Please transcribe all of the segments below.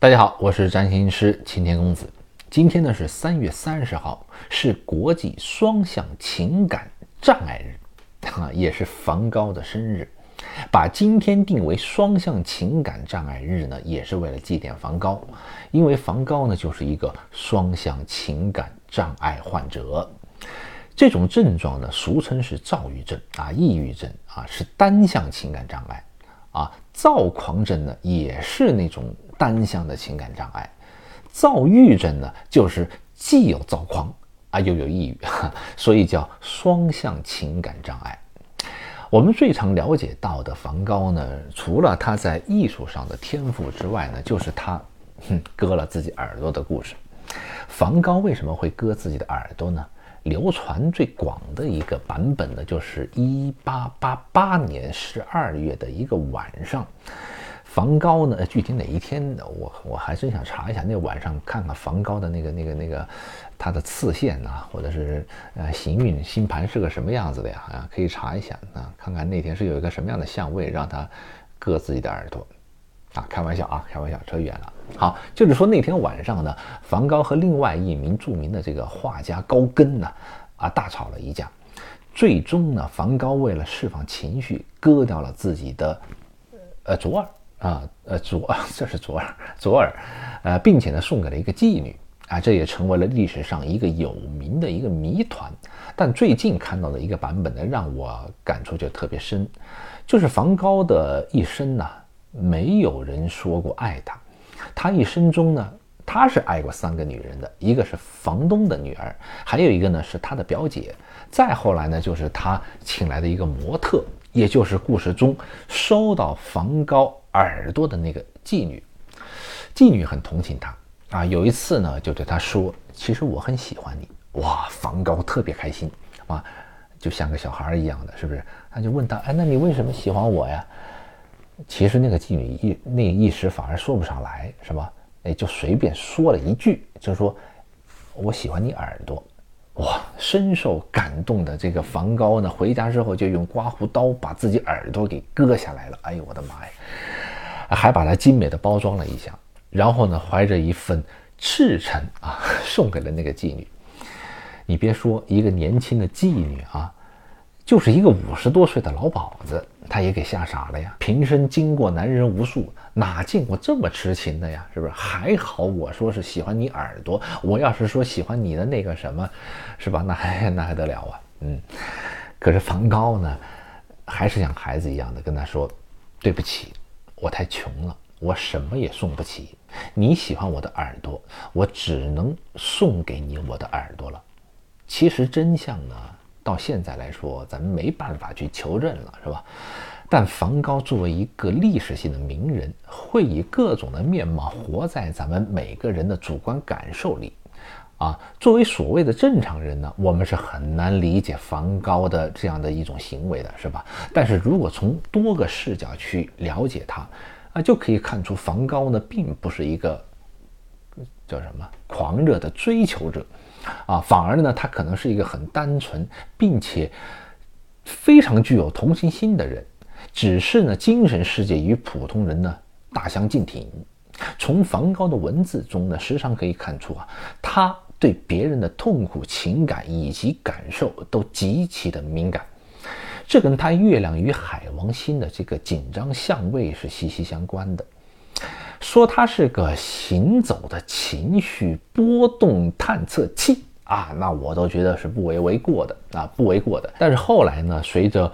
大家好，我是占星师青天公子。今天呢是三月三十号，是国际双向情感障碍日，啊，也是梵高的生日。把今天定为双向情感障碍日呢，也是为了祭奠梵高，因为梵高呢就是一个双向情感障碍患者。这种症状呢，俗称是躁郁症啊、抑郁症啊，是单向情感障碍啊。躁狂症呢，也是那种。单向的情感障碍，躁郁症呢，就是既有躁狂啊，又有抑郁，所以叫双向情感障碍。我们最常了解到的梵高呢，除了他在艺术上的天赋之外呢，就是他 哼割了自己耳朵的故事。梵高为什么会割自己的耳朵呢？流传最广的一个版本呢，就是一八八八年十二月的一个晚上。梵高呢？具体哪一天？我我还真想查一下，那晚上看看梵高的那个那个那个他的次线呐，或者是呃行运星盘是个什么样子的呀？啊，可以查一下啊，看看那天是有一个什么样的相位让他割自己的耳朵啊？开玩笑啊，开玩笑，扯远了。好，就是说那天晚上呢，梵高和另外一名著名的这个画家高更呢啊大吵了一架，最终呢，梵高为了释放情绪，割掉了自己的呃左耳。啊，呃，左，这是左耳，左耳，呃，并且呢，送给了一个妓女，啊，这也成为了历史上一个有名的一个谜团。但最近看到的一个版本呢，让我感触就特别深，就是梵高的一生呢，没有人说过爱他，他一生中呢，他是爱过三个女人的，一个是房东的女儿，还有一个呢是他的表姐，再后来呢，就是他请来的一个模特，也就是故事中收到梵高。耳朵的那个妓女，妓女很同情他啊。有一次呢，就对他说：“其实我很喜欢你。”哇，梵高特别开心啊，就像个小孩一样的，是不是？他就问他：“哎，那你为什么喜欢我呀？”其实那个妓女一那一时反而说不上来，是吧？哎，就随便说了一句，就说：“我喜欢你耳朵。”哇，深受感动的这个梵高呢，回家之后就用刮胡刀把自己耳朵给割下来了。哎呦，我的妈呀！还把它精美的包装了一下，然后呢，怀着一份赤诚啊，送给了那个妓女。你别说，一个年轻的妓女啊，就是一个五十多岁的老鸨子，他也给吓傻了呀。平生经过男人无数，哪见过这么痴情的呀？是不是？还好我说是喜欢你耳朵，我要是说喜欢你的那个什么，是吧？那还那还得了啊？嗯。可是梵高呢，还是像孩子一样的跟他说：“对不起。”我太穷了，我什么也送不起。你喜欢我的耳朵，我只能送给你我的耳朵了。其实真相呢，到现在来说，咱们没办法去求证了，是吧？但梵高作为一个历史性的名人，会以各种的面貌活在咱们每个人的主观感受里。啊，作为所谓的正常人呢，我们是很难理解梵高的这样的一种行为的，是吧？但是如果从多个视角去了解他，啊，就可以看出梵高呢，并不是一个叫什么狂热的追求者，啊，反而呢，他可能是一个很单纯并且非常具有同情心的人，只是呢，精神世界与普通人呢大相径庭。从梵高的文字中呢，时常可以看出啊，他。对别人的痛苦情感以及感受都极其的敏感，这跟他月亮与海王星的这个紧张相位是息息相关的。说他是个行走的情绪波动探测器。啊，那我都觉得是不为为过的。啊，不为过的。但是后来呢，随着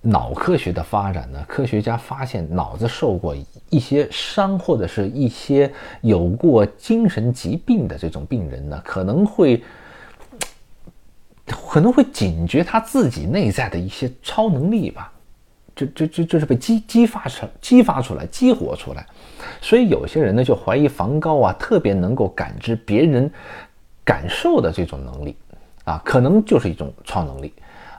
脑科学的发展呢，科学家发现脑子受过一些伤或者是一些有过精神疾病的这种病人呢，可能会可能会警觉他自己内在的一些超能力吧，这这这这是被激激发成激发出来激活出来，所以有些人呢就怀疑梵高啊特别能够感知别人感受的这种能力啊，可能就是一种超能力。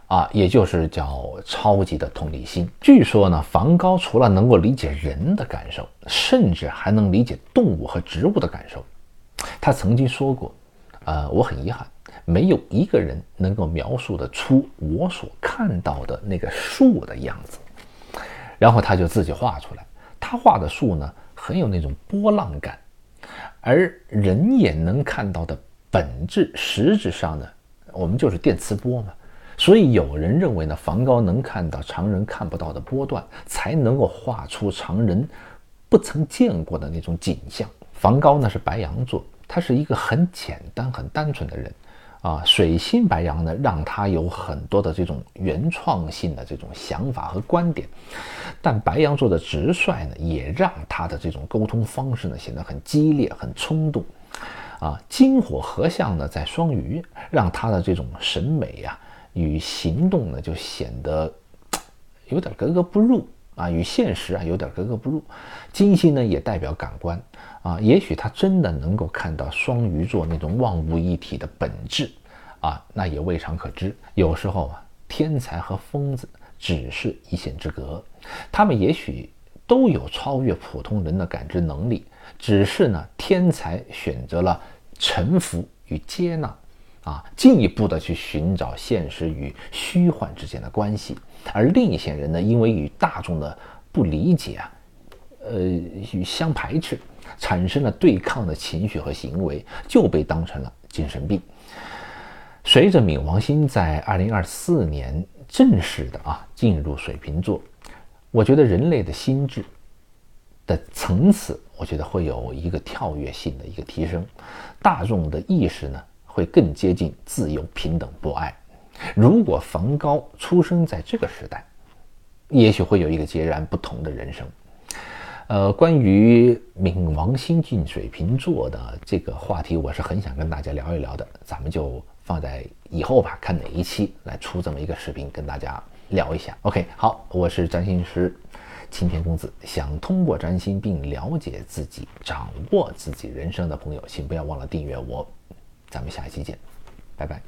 啊，也就是叫超级的同理心。据说呢，梵高除了能够理解人的感受，甚至还能理解动物和植物的感受。他曾经说过：“呃，我很遗憾，没有一个人能够描述得出我所看到的那个树的样子。”然后他就自己画出来。他画的树呢，很有那种波浪感而人眼能看到的本质，实质上呢，我们就是电磁波嘛。所以有人认为呢，梵高能看到常人看不到的波段，才能够画出常人不曾见过的那种景象。梵高呢是白羊座，他是一个很简单、很单纯的人。啊，水星白羊呢，让他有很多的这种原创性的这种想法和观点，但白羊座的直率呢，也让他的这种沟通方式呢显得很激烈、很冲动。啊，金火合相呢在双鱼，让他的这种审美呀与行动呢就显得 有点格格不入啊，与现实啊有点格格不入。金星呢也代表感官。啊，也许他真的能够看到双鱼座那种万物一体的本质，啊，那也未尝可知。有时候啊，天才和疯子只是一线之隔，他们也许都有超越普通人的感知能力，只是呢，天才选择了臣服与接纳，啊，进一步的去寻找现实与虚幻之间的关系，而另一些人呢，因为与大众的不理解啊，呃，与相排斥。产生了对抗的情绪和行为，就被当成了精神病。随着冥王星在二零二四年正式的啊进入水瓶座，我觉得人类的心智的层次，我觉得会有一个跳跃性的一个提升，大众的意识呢会更接近自由、平等、博爱。如果梵高出生在这个时代，也许会有一个截然不同的人生。呃，关于冥王星进水瓶座的这个话题，我是很想跟大家聊一聊的，咱们就放在以后吧，看哪一期来出这么一个视频跟大家聊一下。OK，好，我是占星师青天公子，想通过占星并了解自己、掌握自己人生的朋友，请不要忘了订阅我，咱们下一期见，拜拜。